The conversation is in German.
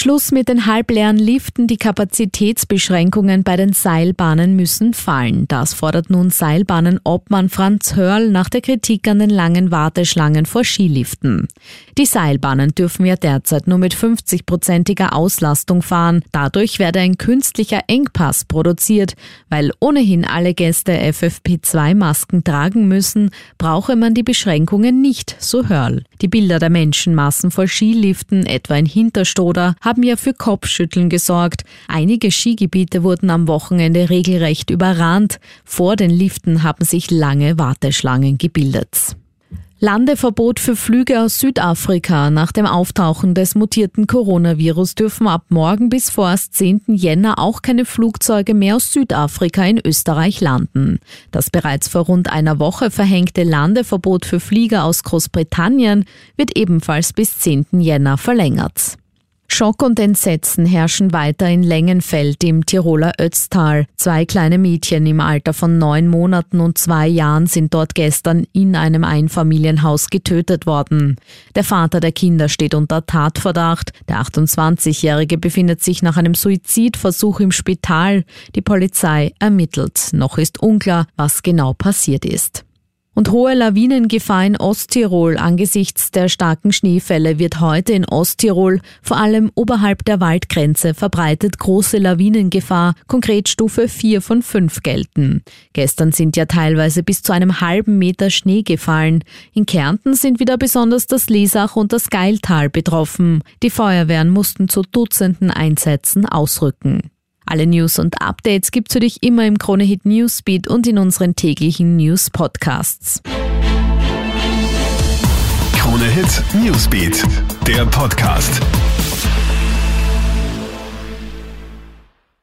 Schluss mit den halbleeren Liften, die Kapazitätsbeschränkungen bei den Seilbahnen müssen fallen. Das fordert nun Seilbahnenobmann Franz Hörl nach der Kritik an den langen Warteschlangen vor Skiliften. Die Seilbahnen dürfen ja derzeit nur mit 50-prozentiger Auslastung fahren. Dadurch werde ein künstlicher Engpass produziert. Weil ohnehin alle Gäste FFP2-Masken tragen müssen, brauche man die Beschränkungen nicht, so Hörl. Die Bilder der Menschenmassen vor Skiliften, etwa in Hinterstoder, haben ja für Kopfschütteln gesorgt. Einige Skigebiete wurden am Wochenende regelrecht überrannt. Vor den Liften haben sich lange Warteschlangen gebildet. Landeverbot für Flüge aus Südafrika. Nach dem Auftauchen des mutierten Coronavirus dürfen ab morgen bis vorerst 10. Jänner auch keine Flugzeuge mehr aus Südafrika in Österreich landen. Das bereits vor rund einer Woche verhängte Landeverbot für Flieger aus Großbritannien wird ebenfalls bis 10. Jänner verlängert. Schock und Entsetzen herrschen weiter in Längenfeld im Tiroler Ötztal. Zwei kleine Mädchen im Alter von neun Monaten und zwei Jahren sind dort gestern in einem Einfamilienhaus getötet worden. Der Vater der Kinder steht unter Tatverdacht. Der 28-Jährige befindet sich nach einem Suizidversuch im Spital. Die Polizei ermittelt. Noch ist unklar, was genau passiert ist. Und hohe Lawinengefahr in Osttirol angesichts der starken Schneefälle wird heute in Osttirol, vor allem oberhalb der Waldgrenze, verbreitet große Lawinengefahr, konkret Stufe 4 von 5 gelten. Gestern sind ja teilweise bis zu einem halben Meter Schnee gefallen. In Kärnten sind wieder besonders das Lesach und das Geiltal betroffen. Die Feuerwehren mussten zu Dutzenden Einsätzen ausrücken. Alle News und Updates gibt's für dich immer im Kronehit Newsbeat und in unseren täglichen News Podcasts. Kronehit Newsbeat, der Podcast.